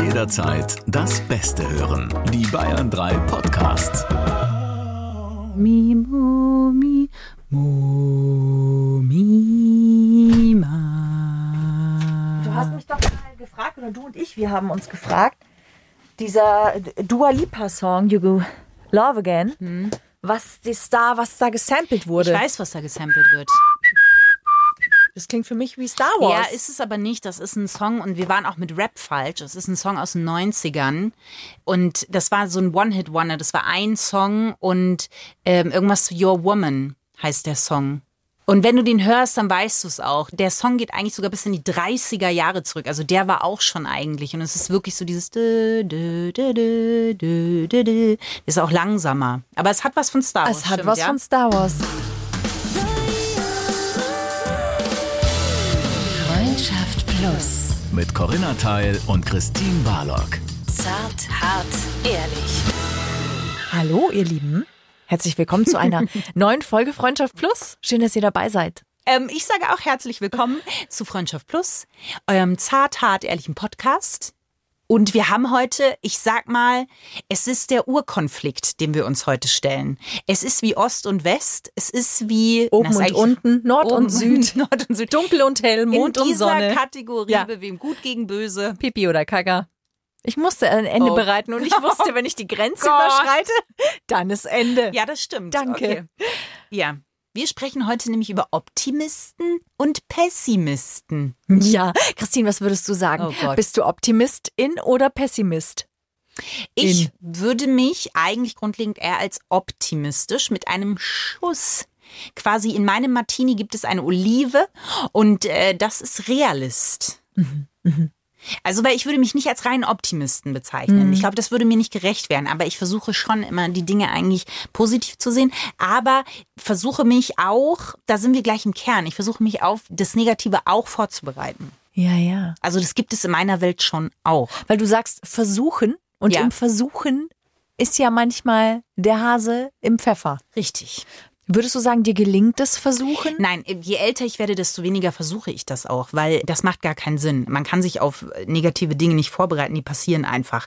Jederzeit das Beste hören. Die Bayern 3 Podcasts. Mi, mo, mi, mo, mi, ma. Du hast mich doch mal gefragt, oder du und ich, wir haben uns gefragt, dieser Dua Lipa Song, You Go Love Again, was das da, was da gesampelt wurde. Ich weiß, was da gesampelt wird. Das klingt für mich wie Star Wars. Ja, ist es aber nicht. Das ist ein Song und wir waren auch mit Rap falsch. Das ist ein Song aus den 90ern und das war so ein One-Hit-Wonder. Das war ein Song und ähm, irgendwas zu Your Woman heißt der Song. Und wenn du den hörst, dann weißt du es auch. Der Song geht eigentlich sogar bis in die 30er Jahre zurück. Also der war auch schon eigentlich. Und es ist wirklich so dieses. Ist auch langsamer. Aber es hat was von Star Wars. es hat stimmt, was ja? von Star Wars. Plus. Mit Corinna Teil und Christine Barlock. Zart, hart, ehrlich. Hallo, ihr Lieben. Herzlich willkommen zu einer neuen Folge Freundschaft Plus. Schön, dass ihr dabei seid. Ähm, ich sage auch herzlich willkommen zu Freundschaft Plus, eurem zart, hart, ehrlichen Podcast. Und wir haben heute, ich sag mal, es ist der Urkonflikt, den wir uns heute stellen. Es ist wie Ost und West. Es ist wie Oben Na, und unten, Nord Oben und Süd, Nord und Süd. dunkel und hell, Mond In und dieser Sonne, Kategorie, Ja. wem gut gegen böse. Pipi oder Kaka. Ich musste ein Ende Oh. bereiten und ich wusste, wenn ich die Grenze Gott. überschreite, dann ist Ende. Ja, das stimmt. Danke. Okay. Ja, wir sprechen heute nämlich über Optimisten und Pessimisten. Ja, Christine, was würdest du sagen? Oh Gott. Bist du Optimistin oder Pessimist? Ich In- würde mich eigentlich grundlegend eher als optimistisch mit einem Schuss. Quasi in meinem Martini gibt es eine Olive und äh, das ist Realist. Also, weil ich würde mich nicht als reinen Optimisten bezeichnen. Ich glaube, das würde mir nicht gerecht werden. Aber ich versuche schon immer, die Dinge eigentlich positiv zu sehen. Aber versuche mich auch, da sind wir gleich im Kern, ich versuche mich auf das Negative auch vorzubereiten. Ja, ja. Also, das gibt es in meiner Welt schon auch. Weil du sagst versuchen und Ja. im Versuchen ist ja manchmal der Hase im Pfeffer. Richtig. Würdest du sagen, dir gelingt das Versuchen? Nein, je älter ich werde, desto weniger versuche ich das auch, weil das macht gar keinen Sinn. Man kann sich auf negative Dinge nicht vorbereiten, die passieren einfach.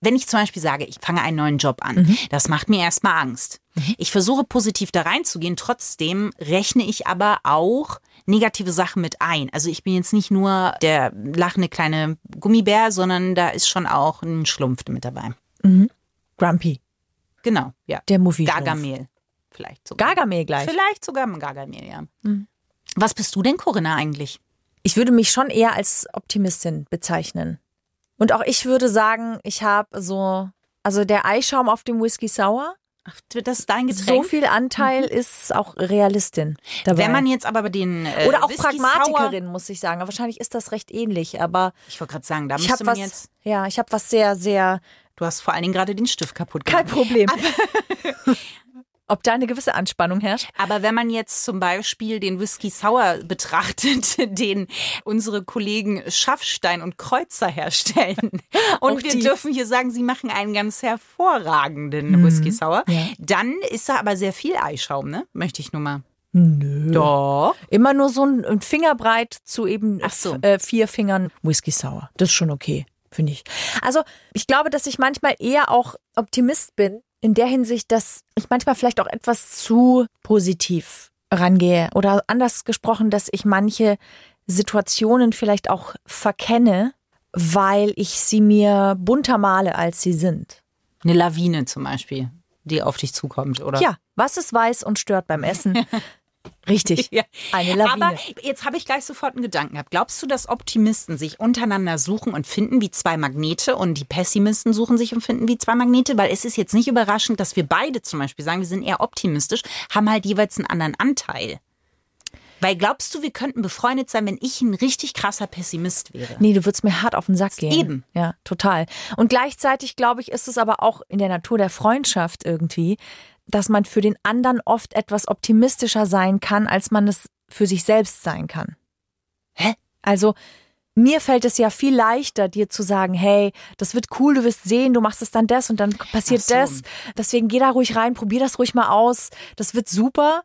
Wenn ich zum Beispiel sage, ich fange einen neuen Job an, das macht mir erstmal Angst. Ich versuche positiv da reinzugehen, trotzdem rechne ich aber auch negative Sachen mit ein. Also ich bin jetzt nicht nur der lachende kleine Gummibär, sondern da ist schon auch ein Schlumpf mit dabei. Grumpy, Genau, ja. der Movie. Gargamel. Vielleicht sogar. Gargamel gleich. Vielleicht sogar ein Gargamel, ja. Was bist du denn, Corinna, eigentlich? Ich würde mich schon eher als Optimistin bezeichnen. Und auch ich würde sagen, ich habe so, also der Eischaum auf dem Whisky Sour, Ach, das ist dein so Getränk. viel Anteil ist auch Realistin dabei. Wenn man jetzt aber den äh, Oder auch Whisky Pragmatikerin, muss ich sagen. Aber wahrscheinlich ist das recht ähnlich. Aber Sour, ich wollte gerade sagen, da müsste man was, jetzt. ja, ich habe was sehr, sehr, Du hast vor allen Dingen gerade den Stift kaputt kein gemacht. Problem. Ob da eine gewisse Anspannung herrscht? Aber wenn man jetzt zum Beispiel den Whisky Sour betrachtet, den unsere Kollegen Schaffstein und Kreuzer herstellen, und Auch wir die. dürfen hier sagen, sie machen einen ganz hervorragenden Whisky Sour, Mhm. Ja. dann ist da aber sehr viel Eischaum, ne? Möchte ich nur mal. Nö. Doch. Immer nur so ein, Fingerbreit zu eben so. äh, vier Fingern Whisky Sour. Das ist schon okay, finde ich. Also ich glaube, dass ich manchmal eher auch Optimist bin, in der Hinsicht, dass ich manchmal vielleicht auch etwas zu positiv rangehe. Oder anders gesprochen, dass ich manche Situationen vielleicht auch verkenne, weil ich sie mir bunter male, als sie sind. Eine Lawine zum Beispiel, die auf dich zukommt, oder? Ja, was ist weiß und stört beim Essen? Richtig, Ja. eine Lawine. Aber jetzt habe ich gleich sofort einen Gedanken gehabt. Glaubst du, dass Optimisten sich untereinander suchen und finden wie zwei Magnete und die Pessimisten suchen sich und finden wie zwei Magnete? Weil es ist jetzt nicht überraschend, dass wir beide zum Beispiel sagen, wir sind eher optimistisch, haben halt jeweils einen anderen Anteil. Weil glaubst du, wir könnten befreundet sein, wenn ich ein richtig krasser Pessimist wäre? Nee, du würdest mir hart auf den Sack gehen. Eben. Ja, total. Und gleichzeitig, glaube ich, ist es aber auch in der Natur der Freundschaft irgendwie, dass man für den anderen oft etwas optimistischer sein kann, als man es für sich selbst sein kann. Hä? Also, mir fällt es ja viel leichter, dir zu sagen, hey, das wird cool, du wirst sehen, du machst es dann das und dann passiert so. das. Deswegen geh da ruhig rein, probier das ruhig mal aus. Das wird super.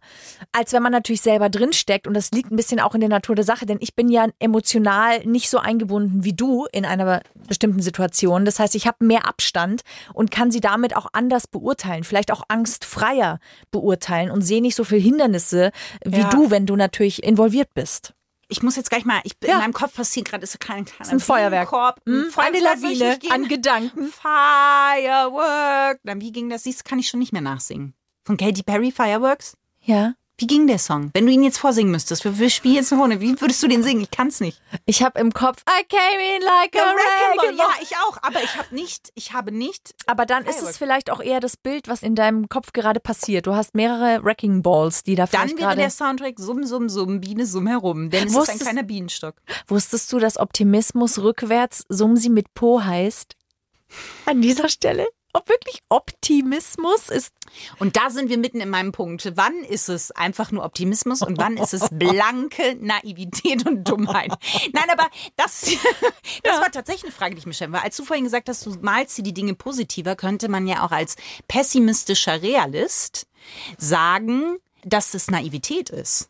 Als wenn man natürlich selber drinsteckt und das liegt ein bisschen auch in der Natur der Sache, denn ich bin ja emotional nicht so eingebunden wie du in einer bestimmten Situation. Das heißt, ich habe mehr Abstand und kann sie damit auch anders beurteilen, vielleicht auch angstfreier beurteilen und sehe nicht so viel Hindernisse wie Ja. du, wenn du natürlich involviert bist. Ich muss jetzt gleich mal, ich, Ja. in meinem Kopf passiert gerade, ist ein kleiner, ein Feuerwerk. Bienenkorb, ein Hm, eine Lawine an Gedanken. Firework. Dann wie ging das? Siehst du, kann ich schon nicht mehr nachsingen. Von Katy Perry, Fireworks? Ja. Wie ging der Song? Wenn du ihn jetzt vorsingen müsstest, wir, wir spielen jetzt eine Runde, wie würdest du den singen? Ich kann's nicht. Ich habe im Kopf, I came in like a wrecking Ja, ball. ich auch, aber ich habe nicht, ich habe nicht, Aber dann ist es vielleicht auch eher das Bild, was in deinem Kopf gerade passiert. Du hast mehrere Wrecking Balls, die da dann wäre der Soundtrack Summ, Summ, Summ, Biene, Summ herum, denn es ist Wusstest- ein kleiner Bienenstock. Wusstest du, dass Optimismus rückwärts Sumsi mit Po heißt? An dieser Stelle? Ob wirklich Optimismus ist. Und da sind wir mitten in meinem Punkt. Wann ist es einfach nur Optimismus und wann ist es blanke Naivität und Dummheit? Nein, aber das, das war tatsächlich eine Frage, die ich mir stellen war. Als du vorhin gesagt hast, du malst dir die Dinge positiver, könnte man ja auch als pessimistischer Realist sagen, dass es Naivität ist.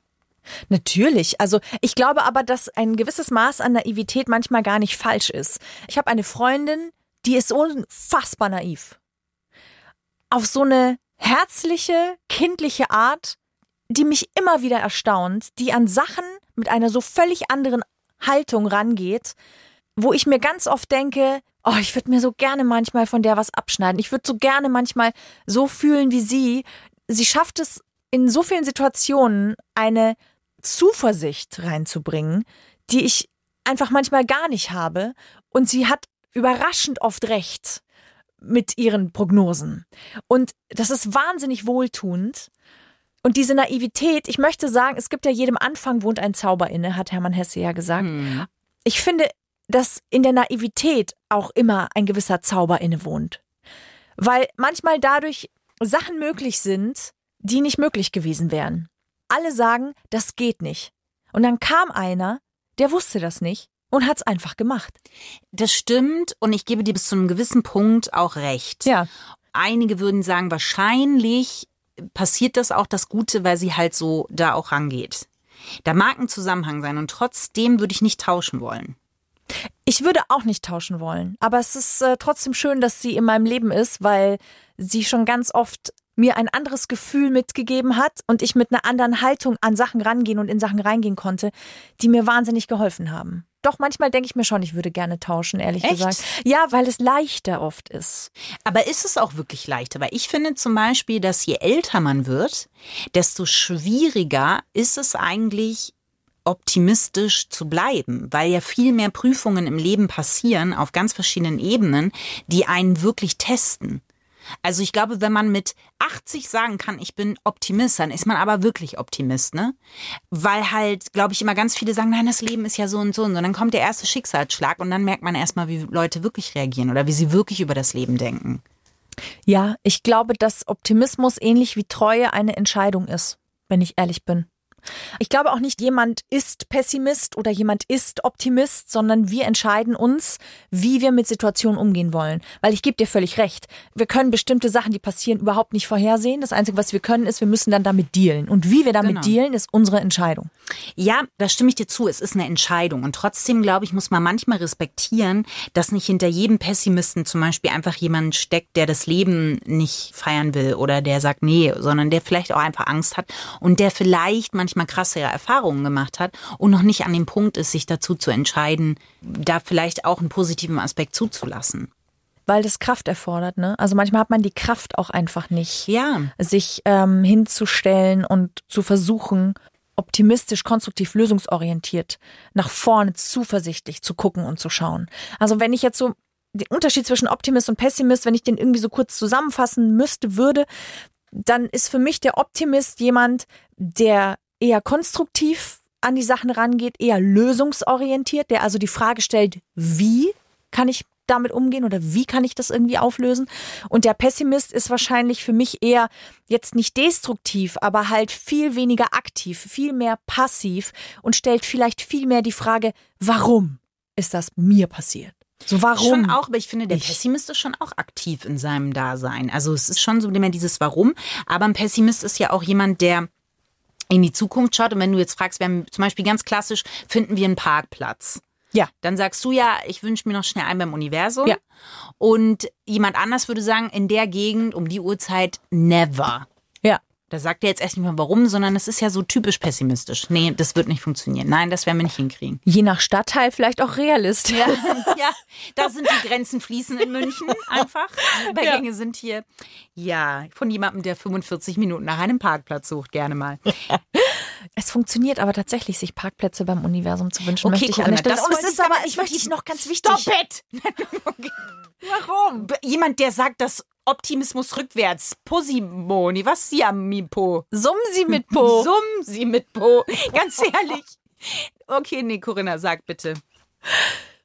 Natürlich. Also ich glaube aber, dass ein gewisses Maß an Naivität manchmal gar nicht falsch ist. Ich habe eine Freundin, die ist unfassbar naiv. Auf so eine herzliche, kindliche Art, die mich immer wieder erstaunt, die an Sachen mit einer so völlig anderen Haltung rangeht, wo ich mir ganz oft denke, oh, ich würde mir so gerne manchmal von der was abschneiden. Ich würde so gerne manchmal so fühlen wie sie. Sie schafft es in so vielen Situationen eine Zuversicht reinzubringen, die ich einfach manchmal gar nicht habe. Und sie hat überraschend oft recht mit ihren Prognosen. Und das ist wahnsinnig wohltuend. Und diese Naivität, ich möchte sagen, es gibt ja jedem Anfang wohnt ein Zauber inne, hat Hermann Hesse ja gesagt. Ich finde, dass in der Naivität auch immer ein gewisser Zauber inne wohnt. Weil manchmal dadurch Sachen möglich sind, die nicht möglich gewesen wären. Alle sagen, das geht nicht. Und dann kam einer, der wusste das nicht und hat's einfach gemacht. Das stimmt und ich gebe dir bis zu einem gewissen Punkt auch recht. Ja. Einige würden sagen, wahrscheinlich passiert das auch das Gute, weil sie halt so da auch rangeht. Da mag ein Zusammenhang sein und trotzdem würde ich nicht tauschen wollen. Ich würde auch nicht tauschen wollen, aber es ist äh, trotzdem schön, dass sie in meinem Leben ist, weil sie schon ganz oft mir ein anderes Gefühl mitgegeben hat und ich mit einer anderen Haltung an Sachen rangehen und in Sachen reingehen konnte, die mir wahnsinnig geholfen haben. Doch manchmal denke ich mir schon, ich würde gerne tauschen, ehrlich Echt? gesagt. Ja, weil es leichter oft ist. Aber ist es auch wirklich leichter? Weil ich finde zum Beispiel, dass je älter man wird, desto schwieriger ist es eigentlich, optimistisch zu bleiben, weil ja viel mehr Prüfungen im Leben passieren auf ganz verschiedenen Ebenen, die einen wirklich testen. Also ich glaube, wenn man mit 80 sagen kann, ich bin Optimist, dann ist man aber wirklich Optimist, ne? Weil halt, glaube ich, immer ganz viele sagen, nein, das Leben ist ja so und so und so. Und dann kommt der erste Schicksalsschlag und dann merkt man erstmal, wie Leute wirklich reagieren oder wie sie wirklich über das Leben denken. Ja, ich glaube, dass Optimismus ähnlich wie Treue eine Entscheidung ist, wenn ich ehrlich bin. Ich glaube auch nicht, jemand ist Pessimist oder jemand ist Optimist, sondern wir entscheiden uns, wie wir mit Situationen umgehen wollen. Weil ich gebe dir völlig recht. Wir können bestimmte Sachen, die passieren, überhaupt nicht vorhersehen. Das Einzige, was wir können, ist, wir müssen dann damit dealen. Und wie wir damit Genau. dealen, ist unsere Entscheidung. Ja, da stimme ich dir zu. Es ist eine Entscheidung. Und trotzdem, glaube ich, muss man manchmal respektieren, dass nicht hinter jedem Pessimisten zum Beispiel einfach jemand steckt, der das Leben nicht feiern will oder der sagt, nee, sondern der vielleicht auch einfach Angst hat und der vielleicht manchmal krassere Erfahrungen gemacht hat und noch nicht an dem Punkt ist, sich dazu zu entscheiden, da vielleicht auch einen positiven Aspekt zuzulassen. Weil das Kraft erfordert, ne? Also manchmal hat man die Kraft auch einfach nicht. Ja. sich ähm, hinzustellen und zu versuchen, optimistisch, konstruktiv, lösungsorientiert nach vorne zuversichtlich zu gucken und zu schauen. Also wenn ich jetzt so den Unterschied zwischen Optimist und Pessimist, wenn ich den irgendwie so kurz zusammenfassen müsste, würde, dann ist für mich der Optimist jemand, der eher konstruktiv an die Sachen rangeht, eher lösungsorientiert, der also die Frage stellt, wie kann ich damit umgehen oder wie kann ich das irgendwie auflösen? Und der Pessimist ist wahrscheinlich für mich eher jetzt nicht destruktiv, aber halt viel weniger aktiv, viel mehr passiv und stellt vielleicht viel mehr die Frage, warum? ist das mir passiert. So warum? Schon auch, aber ich finde, der Ich- Pessimist ist schon auch aktiv in seinem Dasein. Also es ist schon so immer dieses Warum. Aber ein Pessimist ist ja auch jemand, der in die Zukunft schaut. Und wenn du jetzt fragst, wir haben zum Beispiel ganz klassisch, finden wir einen Parkplatz? Ja. Dann sagst du ja, ich wünsche mir noch schnell einen beim Universum. Ja. Und jemand anders würde sagen, in der Gegend um die Uhrzeit never. Ja. Da sagt er jetzt erst nicht mal warum, sondern es ist ja so typisch pessimistisch. Nee, das wird nicht funktionieren. Nein, das werden wir nicht hinkriegen. Je nach Stadtteil vielleicht auch Realist. Ja, ja, da sind die Grenzen fließen in München einfach. Übergänge sind hier, ja, von jemandem, der 45 Minuten nach einem Parkplatz sucht, gerne mal. Es funktioniert aber tatsächlich, sich Parkplätze beim Universum zu wünschen, Okay, möchte ich Corinna, Stelle. das Und es ist ich aber, ich möchte dich noch ganz wichtig. Stop it! Warum? Jemand, der sagt, dass Optimismus rückwärts, Posimoni, was Siamipo? Summ sie mit Po. Summ sie mit Po. Ganz ehrlich. Okay, nee, Corinna, sag bitte.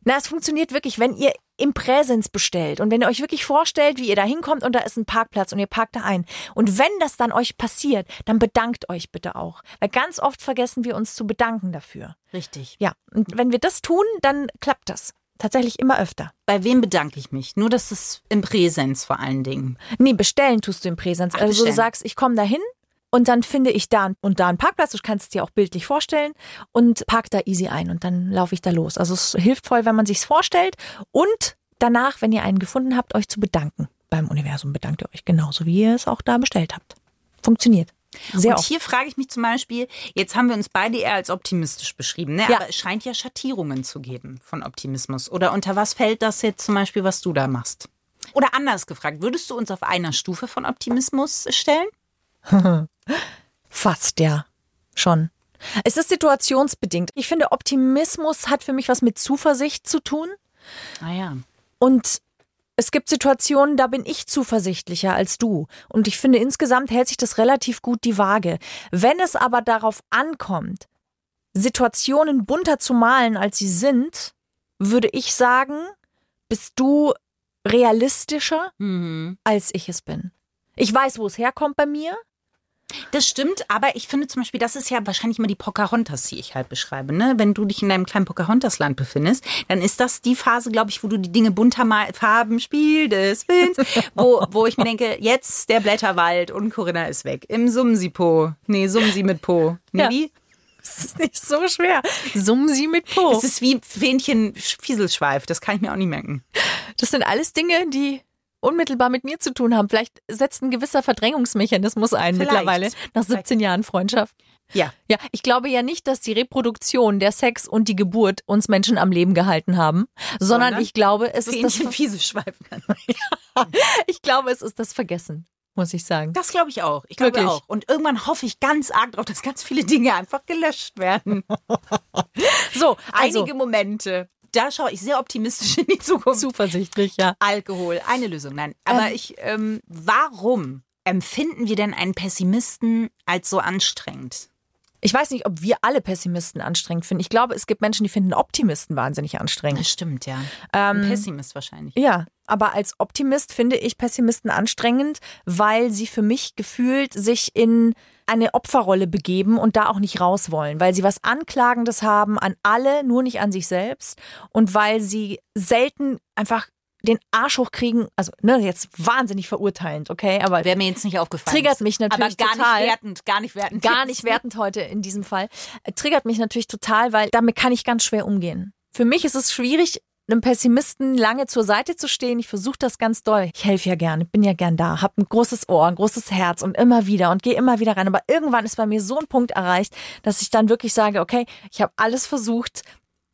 Na, es funktioniert wirklich, wenn ihr im Präsens bestellt und wenn ihr euch wirklich vorstellt, wie ihr da hinkommt und da ist ein Parkplatz und ihr parkt da ein. Und wenn das dann euch passiert, dann bedankt euch bitte auch. Weil ganz oft vergessen wir uns zu bedanken dafür. Richtig. Ja, und wenn wir das tun, dann klappt das. Tatsächlich immer öfter. Bei wem bedanke ich mich? Nur, dass es im Präsens vor allen Dingen. Nee, bestellen tust du im Präsens. Ach, also du bestellen. sagst, ich komme da hin und dann finde ich da und da einen Parkplatz. Du kannst es dir auch bildlich vorstellen und park da easy ein und dann laufe ich da los. Also es hilft voll, wenn man sich's vorstellt und danach, wenn ihr einen gefunden habt, euch zu bedanken. Beim Universum bedankt ihr euch genauso, wie ihr es auch da bestellt habt. Funktioniert. Sehr und oft. hier frage ich mich zum Beispiel, jetzt haben wir uns beide eher als optimistisch beschrieben, ne? Ja. aber es scheint ja Schattierungen zu geben von Optimismus. Oder unter was fällt das jetzt zum Beispiel, was du da machst? Oder anders gefragt, würdest du uns auf einer Stufe von Optimismus stellen? Fast, ja. Schon. Es ist situationsbedingt. Ich finde, Optimismus hat für mich was mit Zuversicht zu tun. Ah ja. Und es gibt Situationen, da bin ich zuversichtlicher als du. Und ich finde, insgesamt hält sich das relativ gut die Waage. Wenn es aber darauf ankommt, Situationen bunter zu malen, als sie sind, würde ich sagen, bist du realistischer, Mhm. als ich es bin. Ich weiß, wo es herkommt bei mir. Das stimmt, aber ich finde zum Beispiel, das ist ja wahrscheinlich immer die Pocahontas, die ich halt beschreibe. Ne? Wenn du dich in deinem kleinen Pocahontas-Land befindest, dann ist das die Phase, glaube ich, wo du die Dinge bunter mal Farben Spiel des Willens, wo, wo ich mir denke, jetzt der Blätterwald und Corinna ist weg. Im Sumsi-Po. Nee, Sumsi mit Po. Nee, Ja. wie? Das ist nicht so schwer. Summen sie mit Po. Es ist wie Fähnchen Fieselschweif, das kann ich mir auch nicht merken. Das sind alles Dinge, die unmittelbar mit mir zu tun haben. Vielleicht setzt ein gewisser Verdrängungsmechanismus ein Vielleicht. mittlerweile nach 17 Jahren Freundschaft. Ja. Ja, ich glaube ja nicht, dass die Reproduktion, der Sex und die Geburt uns Menschen am Leben gehalten haben, sondern, Sondern ich glaube, es ist das Fieselschweif. ich glaube, es ist das Vergessen, muss ich sagen. Das glaube ich auch. Ich glaube auch. Und irgendwann hoffe ich ganz arg drauf, dass ganz viele Dinge einfach gelöscht werden. So, also Einige Momente. Da schaue ich sehr optimistisch in die Zukunft. zuversichtlich, ja. Alkohol, eine Lösung. Nein, aber Ähm. ich, ähm, warum empfinden wir denn einen Pessimisten als so anstrengend? Ich weiß nicht, ob wir alle Pessimisten anstrengend finden. Ich glaube, es gibt Menschen, die finden Optimisten wahnsinnig anstrengend. Das stimmt, ja. Ähm, Ein Pessimist wahrscheinlich. Ja, aber als Optimist finde ich Pessimisten anstrengend, weil sie für mich gefühlt sich in eine Opferrolle begeben und da auch nicht raus wollen, weil sie was Anklagendes haben an alle, nur nicht an sich selbst und weil sie selten einfach den Arsch hochkriegen, also ne, jetzt wahnsinnig verurteilend, okay, aber Wäre mir jetzt nicht aufgefallen. Triggert mich natürlich Aber gar total. nicht wertend, gar nicht wertend. gar nicht wertend heute in diesem Fall, äh, triggert mich natürlich total, weil damit kann ich ganz schwer umgehen. Für mich ist es schwierig, einem Pessimisten lange zur Seite zu stehen. Ich versuche das ganz doll. Ich helfe ja gerne, bin ja gern da, habe ein großes Ohr, ein großes Herz und immer wieder und gehe immer wieder rein. Aber irgendwann ist bei mir so ein Punkt erreicht, dass ich dann wirklich sage, okay, ich habe alles versucht.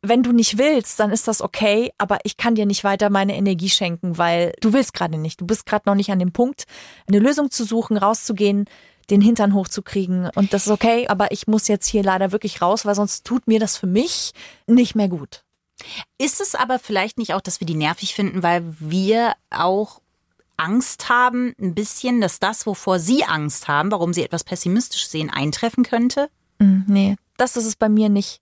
Wenn du nicht willst, dann ist das okay, aber ich kann dir nicht weiter meine Energie schenken, weil du willst gerade nicht. Du bist gerade noch nicht an dem Punkt, eine Lösung zu suchen, rauszugehen, den Hintern hochzukriegen. Und das ist okay, aber ich muss jetzt hier leider wirklich raus, weil sonst tut mir das für mich nicht mehr gut. Ist es aber vielleicht nicht auch, dass wir die nervig finden, weil wir auch Angst haben, ein bisschen, dass das, wovor Sie Angst haben, warum Sie etwas pessimistisch sehen, eintreffen könnte? Mm, Nee, das ist es bei mir nicht.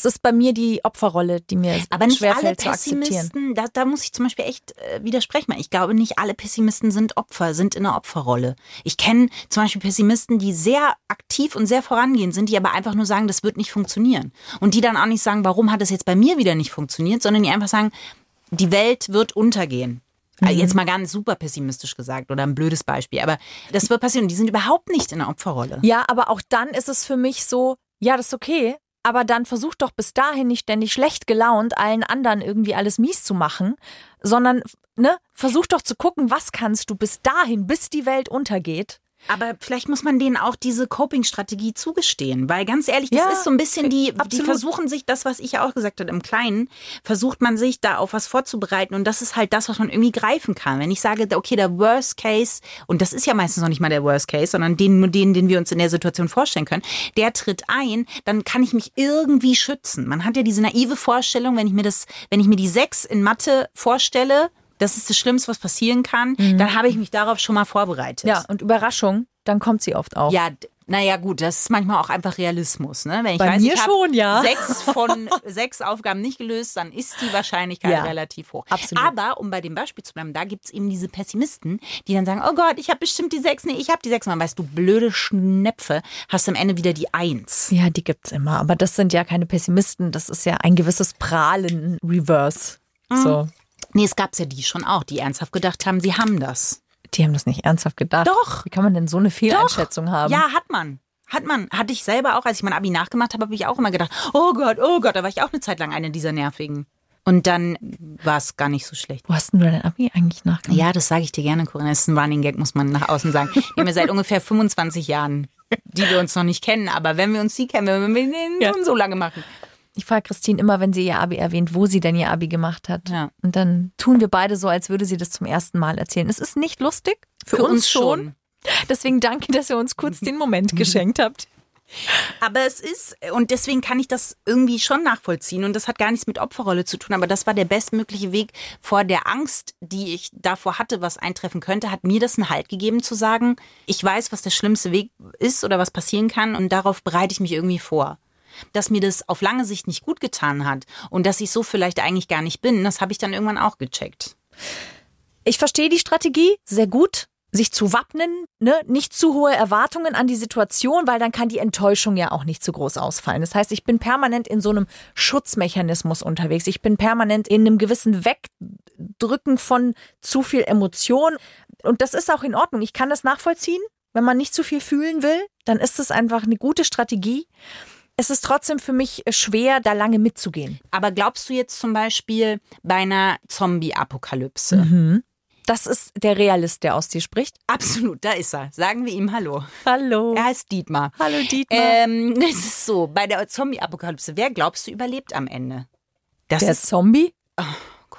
Es ist bei mir die Opferrolle, die mir Aber nicht alle schwerfällt zu akzeptieren. Pessimisten, da, da muss ich zum Beispiel echt äh, widersprechen. Ich glaube, nicht alle Pessimisten sind Opfer, sind in einer Opferrolle. Ich kenne zum Beispiel Pessimisten, die sehr aktiv und sehr vorangehen sind, die aber einfach nur sagen, das wird nicht funktionieren. Und die dann auch nicht sagen, warum hat es jetzt bei mir wieder nicht funktioniert, sondern die einfach sagen, die Welt wird untergehen. Also Jetzt mal ganz super pessimistisch gesagt oder ein blödes Beispiel, aber das wird passieren. Die sind überhaupt nicht in der Opferrolle. Ja, aber auch dann ist es für mich so, ja, das ist okay, aber dann versuch doch bis dahin nicht ständig schlecht gelaunt allen anderen irgendwie alles mies zu machen, sondern ne, versuch doch zu gucken, was kannst du bis dahin, bis die Welt untergeht. Aber vielleicht muss man denen auch diese Coping-Strategie zugestehen, weil ganz ehrlich, das Ja, ist so ein bisschen die, die absolut. versuchen sich das, was ich ja auch gesagt habe, im Kleinen, versucht man sich da auf was vorzubereiten und das ist halt das, was man irgendwie greifen kann. Wenn ich sage, okay, der Worst Case, und das ist ja meistens noch nicht mal der Worst Case, sondern den, nur den, den wir uns in der Situation vorstellen können, der tritt ein, dann kann ich mich irgendwie schützen. Man hat ja diese naive Vorstellung, wenn ich mir das, wenn ich mir die sechs in Mathe vorstelle, das ist das Schlimmste, was passieren kann, dann habe ich mich darauf schon mal vorbereitet. Ja, und Überraschung, dann kommt sie oft auch. Ja, naja, gut, das ist manchmal auch einfach Realismus. Ne? Wenn ich Bei weiß, mir ich schon, ja. sechs von sechs Aufgaben nicht gelöst, dann ist die Wahrscheinlichkeit Ja, relativ hoch. absolut. Aber um bei dem Beispiel zu bleiben, da gibt es eben diese Pessimisten, die dann sagen, oh Gott, ich habe bestimmt die sechs, nee, ich habe die sechs. Dann weißt du, blöde Schnepfe, hast am Ende wieder die eins. Ja, die gibt's immer. Aber das sind ja keine Pessimisten. Das ist ja ein gewisses Prahlen Reverse. Mhm. So. Nee, es gab ja die schon auch, die ernsthaft gedacht haben, sie haben das. Die haben das nicht ernsthaft gedacht. Doch. Wie kann man denn so eine Fehleinschätzung haben? Ja, hat man. Hat man. Hatte ich selber auch, als ich mein Abi nachgemacht habe, habe ich auch immer gedacht, oh Gott, oh Gott, da war ich auch eine Zeit lang eine dieser nervigen. Und dann war es gar nicht so schlecht. Wo hast denn du dein Abi eigentlich nachgemacht? Ja, das sage ich dir gerne, Corinna. Das ist ein Running Gag, muss man nach außen sagen. Wir haben ja seit ungefähr 25 Jahren, die wir uns noch nicht kennen. Aber wenn wir uns die kennen, wenn wir den Ja. schon so lange machen. Ich frage Christine immer, wenn sie ihr Abi erwähnt, wo sie denn ihr Abi gemacht hat. Ja. Und dann tun wir beide so, als würde sie das zum ersten Mal erzählen. Es ist nicht lustig. Für, uns, schon. Deswegen danke, dass ihr uns kurz den Moment geschenkt habt. Aber es ist, und deswegen kann ich das irgendwie schon nachvollziehen. Und das hat gar nichts mit Opferrolle zu tun. Aber das war der bestmögliche Weg vor der Angst, die ich davor hatte, was eintreffen könnte, hat mir das einen Halt gegeben zu sagen, ich weiß, was der schlimmste Weg ist oder was passieren kann. Und darauf bereite ich mich irgendwie vor. Dass mir das auf lange Sicht nicht gut getan hat und dass ich so vielleicht eigentlich gar nicht bin, das habe ich dann irgendwann auch gecheckt. Ich verstehe die Strategie sehr gut, sich zu wappnen, ne? nicht zu hohe Erwartungen an die Situation, weil dann kann die Enttäuschung ja auch nicht zu groß ausfallen. Das heißt, ich bin permanent in so einem Schutzmechanismus unterwegs. Ich bin permanent in einem gewissen Wegdrücken von zu viel Emotion. Und das ist auch in Ordnung. Ich kann das nachvollziehen. Wenn man nicht zu viel fühlen will, dann ist es einfach eine gute Strategie. Es ist trotzdem für mich schwer, da lange mitzugehen. Aber glaubst du jetzt zum Beispiel bei einer Zombie-Apokalypse? Das ist der Realist, der aus dir spricht. Absolut, da ist er. Sagen wir ihm Hallo. Hallo. Er heißt Dietmar. Hallo Dietmar. Ähm, es ist so, bei der Zombie-Apokalypse, wer glaubst du überlebt am Ende? Das Der ist, Zombie?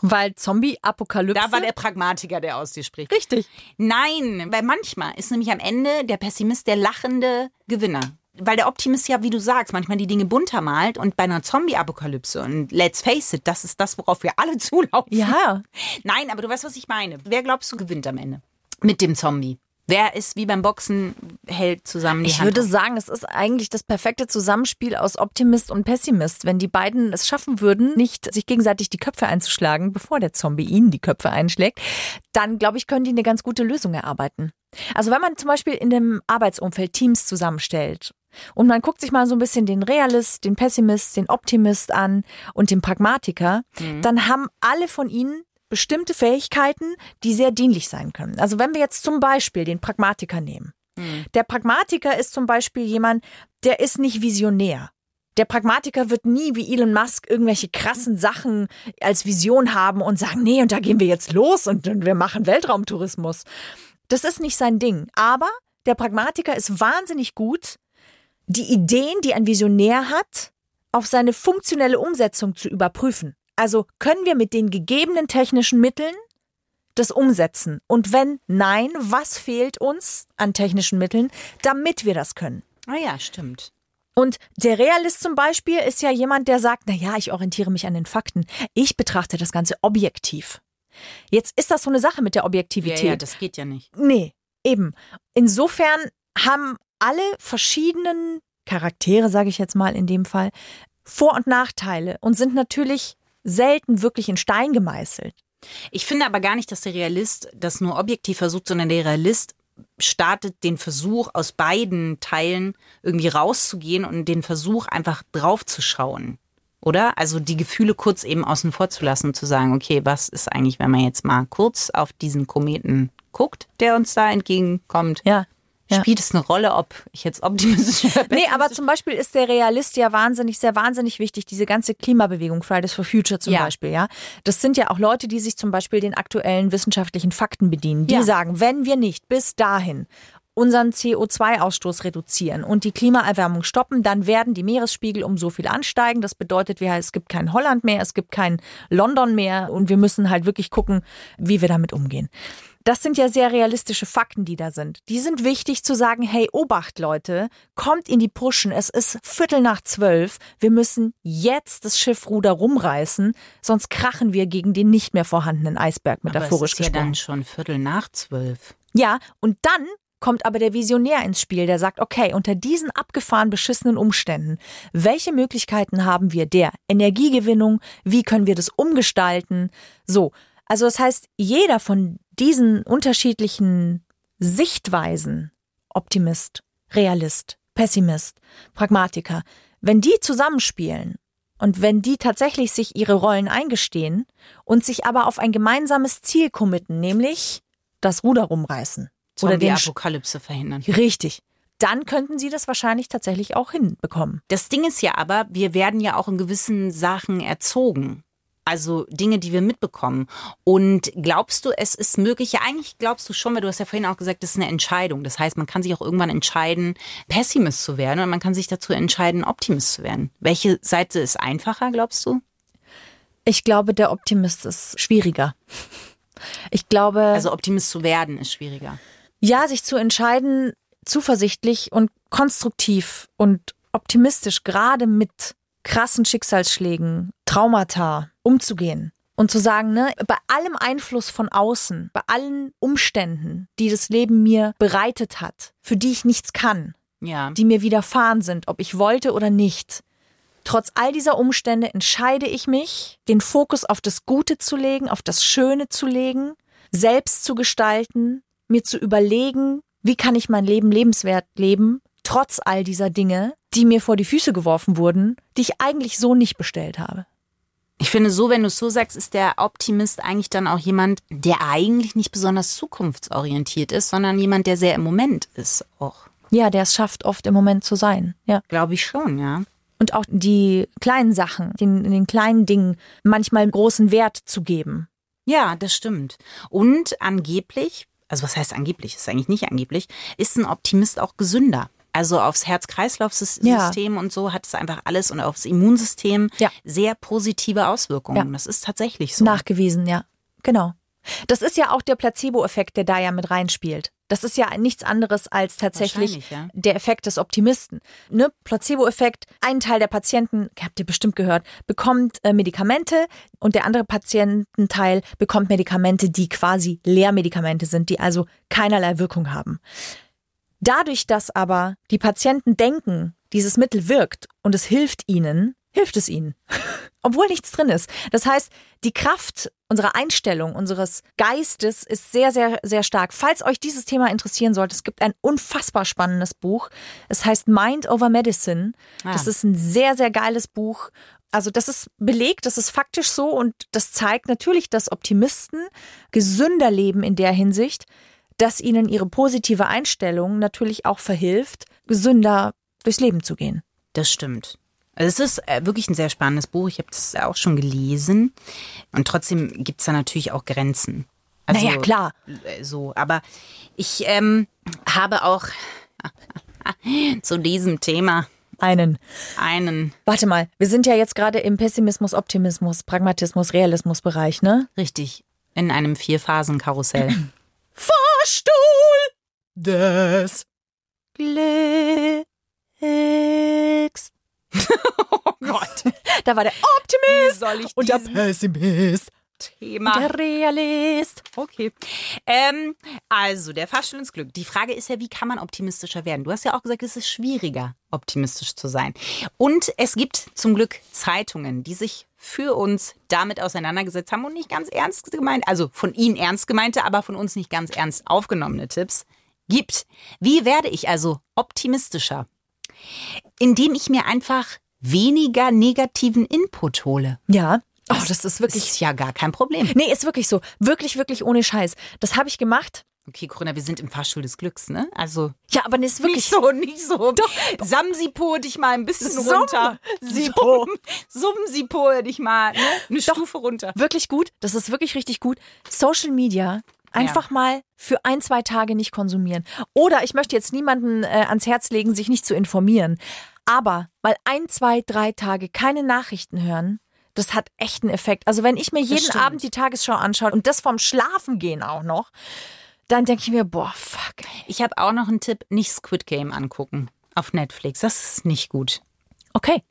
Weil Zombie-Apokalypse. da war der Pragmatiker, der aus dir spricht. Richtig. Nein, weil manchmal ist nämlich am Ende der Pessimist der lachende Gewinner. Weil der Optimist ja, wie du sagst, manchmal die Dinge bunter malt und bei einer Zombie-Apokalypse und let's face it, das ist das, worauf wir alle zulaufen. Ja. Nein, aber du weißt, was ich meine. Wer glaubst du gewinnt am Ende? Mit dem Zombie. Wer ist wie beim Boxen, hält zusammen die Ich Hand würde hoch? sagen, es ist eigentlich das perfekte Zusammenspiel aus Optimist und Pessimist. Wenn die beiden es schaffen würden, nicht sich gegenseitig die Köpfe einzuschlagen, bevor der Zombie ihnen die Köpfe einschlägt, dann glaube ich, können die eine ganz gute Lösung erarbeiten. Also wenn man zum Beispiel in dem Arbeitsumfeld Teams zusammenstellt und man guckt sich mal so ein bisschen den Realist, den Pessimist, den Optimist an und den Pragmatiker, dann haben alle von ihnen bestimmte Fähigkeiten, die sehr dienlich sein können. Also wenn wir jetzt zum Beispiel den Pragmatiker nehmen. Der Pragmatiker ist zum Beispiel jemand, der ist nicht visionär. Der Pragmatiker wird nie wie Elon Musk irgendwelche krassen Sachen als Vision haben und sagen, nee, und da gehen wir jetzt los und, und wir machen Weltraumtourismus. Das ist nicht sein Ding. Aber der Pragmatiker ist wahnsinnig gut, die Ideen, die ein Visionär hat, auf seine funktionelle Umsetzung zu überprüfen. Also können wir mit den gegebenen technischen Mitteln das umsetzen? Und wenn nein, was fehlt uns an technischen Mitteln, damit wir das können? Ah ja, stimmt. Und der Realist zum Beispiel ist ja jemand, der sagt, na ja, ich orientiere mich an den Fakten. Ich betrachte das Ganze objektiv. Jetzt ist das so eine Sache mit der Ja, Objektivität. ja, das geht ja nicht. Nee, eben. Insofern haben alle verschiedenen Charaktere, sage ich jetzt mal in dem Fall, Vor- und Nachteile und sind natürlich selten wirklich in Stein gemeißelt. Ich finde aber gar nicht, dass der Realist das nur objektiv versucht, sondern der Realist startet den Versuch, aus beiden Teilen irgendwie rauszugehen und den Versuch, einfach draufzuschauen. Oder? Also die Gefühle kurz eben außen vor zu lassen und zu sagen, okay, was ist eigentlich, wenn man jetzt mal kurz auf diesen Kometen guckt, der uns da entgegenkommt? Ja. Ja. Spielt es eine Rolle, ob ich jetzt optimistisch oder Nee, aber zum Beispiel ist der Realist ja wahnsinnig, sehr wahnsinnig wichtig, diese ganze Klimabewegung, Fridays for Future zum Ja. Beispiel, ja. Das sind ja auch Leute, die sich zum Beispiel den aktuellen wissenschaftlichen Fakten bedienen. Die Ja. sagen, wenn wir nicht bis dahin unseren CO2-Ausstoß reduzieren und die Klimaerwärmung stoppen, dann werden die Meeresspiegel um so viel ansteigen. Das bedeutet, es gibt kein Holland mehr, es gibt kein London mehr und wir müssen halt wirklich gucken, wie wir damit umgehen. Das sind ja sehr realistische Fakten, die da sind. Die sind wichtig zu sagen, hey, Obacht, Leute, kommt in die Puschen, es ist Viertel nach zwölf, wir müssen jetzt das Schiffruder rumreißen, sonst krachen wir gegen den nicht mehr vorhandenen Eisberg, metaphorisch aber es ist ja gesprochen. dann schon Viertel nach zwölf. Ja, und dann kommt aber der Visionär ins Spiel, der sagt, okay, unter diesen abgefahren beschissenen Umständen, welche Möglichkeiten haben wir der Energiegewinnung? Wie können wir das umgestalten? So. Also das heißt, jeder von diesen unterschiedlichen Sichtweisen, Optimist, Realist, Pessimist, Pragmatiker, wenn die zusammenspielen und wenn die tatsächlich sich ihre Rollen eingestehen und sich aber auf ein gemeinsames Ziel committen, nämlich das Ruder rumreißen. Oder den Sch- Apokalypse verhindern. Richtig. Dann könnten sie das wahrscheinlich tatsächlich auch hinbekommen. Das Ding ist ja aber, wir werden ja auch in gewissen Sachen erzogen. Also Dinge, die wir mitbekommen. Und glaubst du, es ist möglich? Ja, eigentlich glaubst du schon, weil du hast ja vorhin auch gesagt, das ist eine Entscheidung. Das heißt, man kann sich auch irgendwann entscheiden, Pessimist zu werden und man kann sich dazu entscheiden, Optimist zu werden. Welche Seite ist einfacher, glaubst du? Ich glaube, der Optimist ist schwieriger. Ich glaube, Also Optimist zu werden ist schwieriger. ja, sich zu entscheiden, zuversichtlich und konstruktiv und optimistisch, gerade mit krassen Schicksalsschlägen, Traumata umzugehen und zu sagen, ne, bei allem Einfluss von außen, bei allen Umständen, die das Leben mir bereitet hat, für die ich nichts kann, Ja. die mir widerfahren sind, ob ich wollte oder nicht. Trotz all dieser Umstände entscheide ich mich, den Fokus auf das Gute zu legen, auf das Schöne zu legen, selbst zu gestalten, mir zu überlegen, wie kann ich mein Leben lebenswert leben, trotz all dieser Dinge, die mir vor die Füße geworfen wurden, die ich eigentlich so nicht bestellt habe. Ich finde, so, wenn du es so sagst, ist der Optimist eigentlich dann auch jemand, der eigentlich nicht besonders zukunftsorientiert ist, sondern jemand, der sehr im Moment ist auch. Ja, der es schafft, oft im Moment zu sein. Ja. Glaube ich schon, ja. Und auch die kleinen Sachen, den, den kleinen Dingen manchmal großen Wert zu geben. Ja, das stimmt. Und angeblich, also was heißt angeblich, ist eigentlich nicht angeblich, ist ein Optimist auch gesünder. Also aufs Herz-Kreislauf-System und so hat es einfach alles und aufs Immunsystem Ja. sehr positive Auswirkungen. Ja. Das ist tatsächlich so. Nachgewiesen, ja. Genau. Das ist ja auch der Placebo-Effekt, der da ja mit reinspielt. Das ist ja nichts anderes als tatsächlich ja. der Effekt des Optimisten. Ne? Placebo-Effekt, ein Teil der Patienten, habt ihr bestimmt gehört, bekommt äh, Medikamente und der andere Patiententeil bekommt Medikamente, die quasi Lehrmedikamente sind, die also keinerlei Wirkung haben. Dadurch, dass aber die Patienten denken, dieses Mittel wirkt und es hilft ihnen, hilft es ihnen. Obwohl nichts drin ist. Das heißt, die Kraft unserer Einstellung, unseres Geistes ist sehr, sehr, sehr stark. Falls euch dieses Thema interessieren sollte, es gibt ein unfassbar spannendes Buch. Es heißt Mind over Medicine. Das Ah. ist ein sehr, sehr geiles Buch. Also das ist belegt, das ist faktisch so und das zeigt natürlich, dass Optimisten gesünder leben in der Hinsicht, dass ihnen ihre positive Einstellung natürlich auch verhilft, gesünder durchs Leben zu gehen. Das stimmt. Also es ist äh, wirklich ein sehr spannendes Buch. Ich habe das auch schon gelesen. Und trotzdem gibt es da natürlich auch Grenzen. Also, naja, klar. äh, So, aber ich ähm, habe auch zu diesem Thema Einen. einen Warte mal, wir sind ja jetzt gerade im Pessimismus, Optimismus, Pragmatismus, Realismus-Bereich, ne? richtig in einem Vierphasen-Karussell. Fahrstuhl des Glücks. oh Gott. Da war der Optimist und der Pessimist Thema. Der Realist. Okay. Ähm, also, der Fahrstuhl ins Glück. Die Frage ist ja, wie kann man optimistischer werden? Du hast ja auch gesagt, es ist schwieriger, optimistisch zu sein. Und es gibt zum Glück Zeitungen, die sich für uns damit auseinandergesetzt haben und nicht ganz ernst gemeint, also von ihnen ernst gemeinte, aber von uns nicht ganz ernst aufgenommene Tipps gibt. Wie werde ich also optimistischer? Indem ich mir einfach weniger negativen Input hole. Ja. Oh, das ist wirklich. Ist ja gar kein Problem. Nee, ist wirklich so. Wirklich, wirklich ohne Scheiß. Das habe ich gemacht. Okay, Corinna, wir sind im Fahrstuhl des Glücks, ne? Also Ja, aber das ist wirklich nicht so, nicht so. Doch. Samsipo dich mal ein bisschen Summ- runter. Sipo. Summsipo dich mal ne? eine Stufe runter. wirklich gut. Das ist wirklich richtig gut. Social Media einfach mal für ein, zwei Tage nicht konsumieren. Oder ich möchte jetzt niemanden äh, ans Herz legen, sich nicht zu informieren. Aber mal ein, zwei, drei Tage keine Nachrichten hören, das hat echt einen Effekt. Also wenn ich mir jeden. Abend die Tagesschau anschaue und das vom Schlafen gehen auch noch, dann denke ich mir, boah, fuck. Ich habe auch noch einen Tipp, nicht Squid Game angucken auf Netflix. Das ist nicht gut. Okay.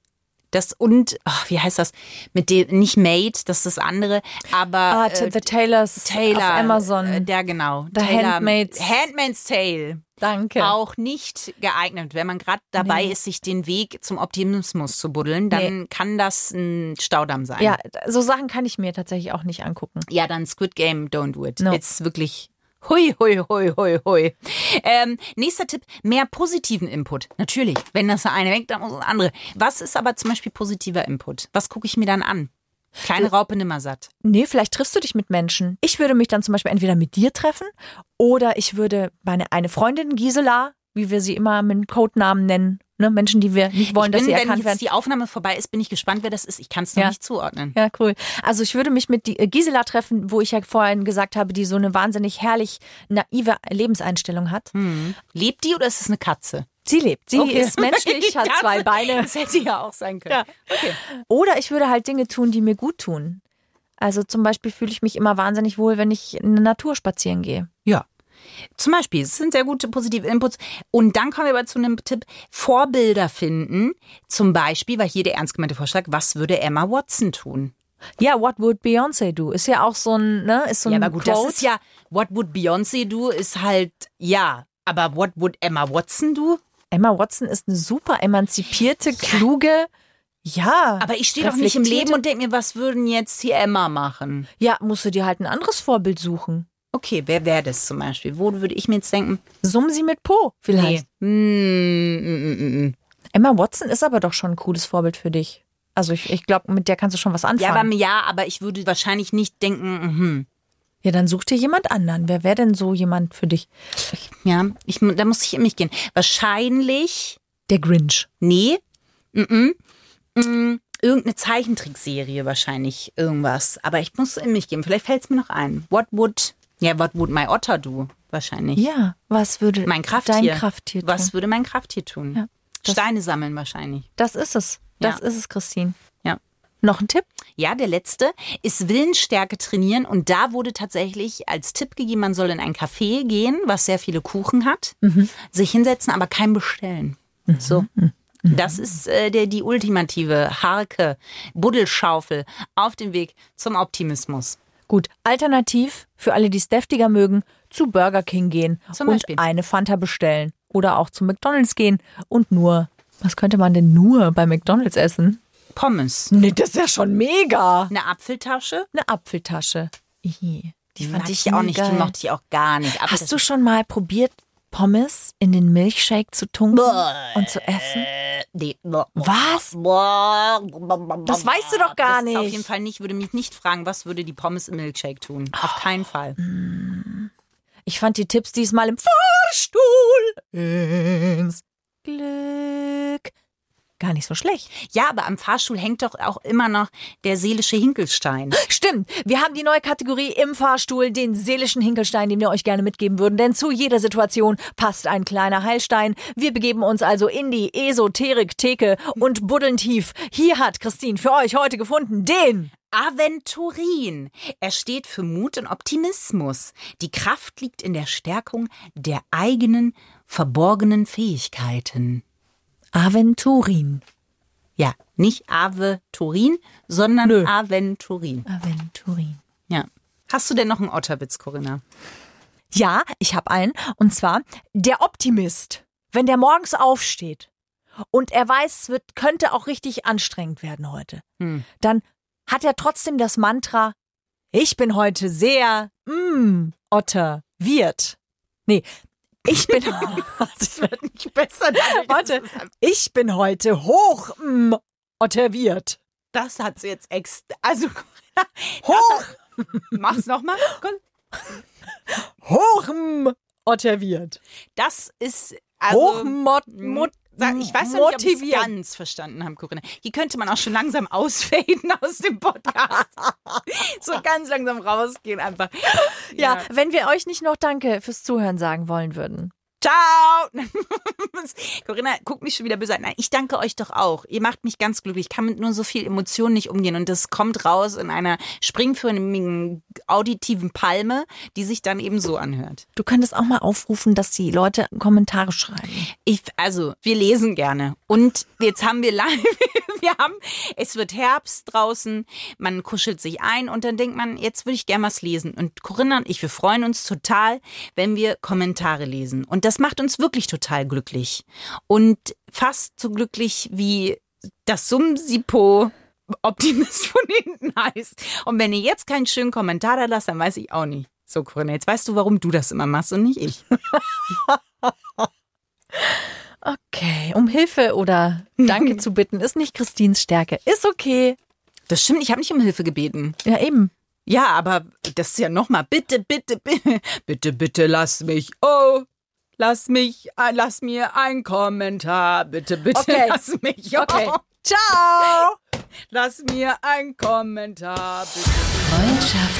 Das und ach, wie heißt das? Mit dem nicht Made, das ist das andere, aber Ah, äh, The Taylors Taylor auf Amazon. Äh, der genau. The Taylor, Handmaid's- Handmaid's Tale. Danke. Auch nicht geeignet. Wenn man gerade dabei Nee. ist, sich den Weg zum Optimismus zu buddeln, dann kann das ein Staudamm sein. Ja, so Sachen kann ich mir tatsächlich auch nicht angucken. Ja, dann Squid Game, don't do it. No. It's wirklich hui, hui, hui, hui, hui. Ähm, nächster Tipp, mehr positiven Input. Natürlich, wenn das eine weg, dann muss das andere. Was ist aber zum Beispiel positiver Input? Was gucke ich mir dann an? Kleine Raupe nimmersatt. Nee, vielleicht triffst du dich mit Menschen. Ich würde mich dann zum Beispiel entweder mit dir treffen oder ich würde meine eine Freundin Gisela, wie wir sie immer mit Codenamen nennen, ne, Menschen, die wir nicht wollen, ich dass bin, sie wenn erkannt jetzt werden. die Aufnahme vorbei ist, bin ich gespannt, wer das ist. Ich kann es noch Ja. nicht zuordnen. Ja, cool. Also ich würde mich mit die, äh, Gisela treffen, wo ich ja vorhin gesagt habe, die so eine wahnsinnig herrlich naive Lebenseinstellung hat. Lebt die oder ist es eine Katze? Sie lebt. Sie Okay. ist menschlich, hat zwei Beine. Das hätte ja auch sein können. Ja. Oder ich würde halt Dinge tun, die mir gut tun. Also zum Beispiel fühle ich mich immer wahnsinnig wohl, wenn ich in der Natur spazieren gehe. Ja. Zum Beispiel, es sind sehr gute positive Inputs. Und dann kommen wir aber zu einem Tipp, Vorbilder finden. Zum Beispiel, war hier der ernst gemeinte Vorschlag, was würde Emma Watson tun? Ja, what would Beyoncé do? Ist ja auch so ein, ne, ist so ein Ja, aber gut, Quote. das ist ja, what would Beyoncé do, ist halt, ja. Aber what would Emma Watson do? Emma Watson ist eine super emanzipierte, kluge, ja. Aber ich stehe doch nicht im Leben und denke mir, was würden jetzt hier Emma machen? Ja, musst du dir halt ein anderes Vorbild suchen. Okay, wer wäre das zum Beispiel? Wo würde ich mir jetzt denken? Summ sie mit Po, vielleicht. Nee. Hm, mm, mm, mm, mm. Emma Watson ist aber doch schon ein cooles Vorbild für dich. Also ich, ich glaube, mit der kannst du schon was Ja, anfangen. aber, ja, aber ich würde wahrscheinlich nicht denken, mhm. ja, dann such dir jemand anderen. Wer wäre denn so jemand für dich? Ja, ich, da muss ich in mich gehen. Wahrscheinlich, Der Grinch. nee, mm -mm, mm, irgendeine Zeichentrickserie wahrscheinlich, irgendwas. Aber ich muss in mich gehen. Vielleicht fällt es mir noch ein. What would, ja, what would my otter do? Wahrscheinlich. Ja, was würde Mein Krafttier. dein Krafttier tun? Was würde mein Krafttier tun? Ja, das- Steine sammeln wahrscheinlich. Das ist es. Das Ja. ist es, Christine. Ja. Noch ein Tipp? Ja, der letzte ist Willensstärke trainieren. Und da wurde tatsächlich als Tipp gegeben, man soll in ein Café gehen, was sehr viele Kuchen hat, sich hinsetzen, aber kein bestellen. So. Das ist äh, der, die ultimative Harke, Buddelschaufel auf dem Weg zum Optimismus. Gut, alternativ für alle, die es deftiger mögen, zu Burger King gehen Zum und Beispiel. eine Fanta bestellen. Oder auch zu McDonalds gehen und nur, was könnte man denn nur bei McDonalds essen? Pommes. Nee, das ist ja schon mega. Eine Apfeltasche. Eine Apfeltasche. Ihi, Die fand Mag ich auch nicht, geil. die mochte ich auch gar nicht. Aber Hast du schon mal probiert, Pommes in den Milchshake zu tunken und zu essen? Nee. Was? Das weißt du doch gar das Ist auf nicht. jeden Fall nicht, würde mich nicht fragen, was würde die Pommes im Milkshake tun. Auf keinen Fall. Ich fand die Tipps diesmal im Fahrstuhl ins Glück gar nicht so schlecht. Ja, aber am Fahrstuhl hängt doch auch immer noch der seelische Hinkelstein. Stimmt, wir haben die neue Kategorie im Fahrstuhl, den seelischen Hinkelstein, den wir euch gerne mitgeben würden, denn zu jeder Situation passt ein kleiner Heilstein. Wir begeben uns also in die Esoterik-Theke und buddeln tief. Hier hat Christine für euch heute gefunden den Aventurin. Er steht für Mut und Optimismus. Die Kraft liegt in der Stärkung der eigenen verborgenen Fähigkeiten. Aventurin. Ja, nicht Ave Turin, sondern Nö. Aventurin. Aventurin. Ja. Hast du denn noch einen Otterwitz, Corinna? Ja, ich habe einen. Und zwar der Optimist. Wenn der morgens aufsteht und er weiß, es wird, könnte auch richtig anstrengend werden heute, Hm. dann hat er trotzdem das Mantra, ich bin heute sehr, mm, Otter, wird. Nee, ich bin, Das wird nicht besser. warte, ich bin heute hoch, mm, Otter, wird. Das hat sie jetzt ex. Also, Hoch, mach's nochmal. hoch, mm, Otter, wird. Das ist. Also, Hoch, mot, mot, Sag, ich weiß noch nicht, ob ich ganz verstanden habe, Corinna. Hier könnte man auch schon langsam ausfaden aus dem Podcast. so ganz langsam rausgehen einfach. Ja, wenn wir euch nicht noch Danke fürs Zuhören sagen wollen würden. Ciao! Corinna, guck mich schon wieder böse an. Nein, ich danke euch doch auch. Ihr macht mich ganz glücklich. Ich kann mit nur so viel Emotionen nicht umgehen. Und das kommt raus in einer springförmigen, auditiven Palme, die sich dann eben so anhört. Du könntest auch mal aufrufen, dass die Leute Kommentare schreiben. Ich, also, wir lesen gerne. Und jetzt haben wir live, wir haben, es wird Herbst draußen, man kuschelt sich ein und dann denkt man, jetzt würde ich gerne was lesen. Und Corinna und ich, wir freuen uns total, wenn wir Kommentare lesen. Und das macht uns wirklich total glücklich. Und fast so glücklich wie das Sumsipo Optimist von hinten heißt. Und wenn ihr jetzt keinen schönen Kommentar da lasst, dann weiß ich auch nicht. So, Corinna, jetzt weißt du, warum du das immer machst und nicht ich. Okay, um Hilfe oder Danke zu bitten, ist nicht Christins Stärke. Ist okay. Das stimmt, ich habe nicht um Hilfe gebeten. Ja, eben. Ja, aber das ist ja nochmal, bitte, bitte, bitte, bitte, bitte, lass mich, oh, lass mich, äh, lass mir ein Kommentar, bitte, bitte, Okay. lass mich, oh, Okay. Ciao! lass mir ein Kommentar, bitte. Freundschaft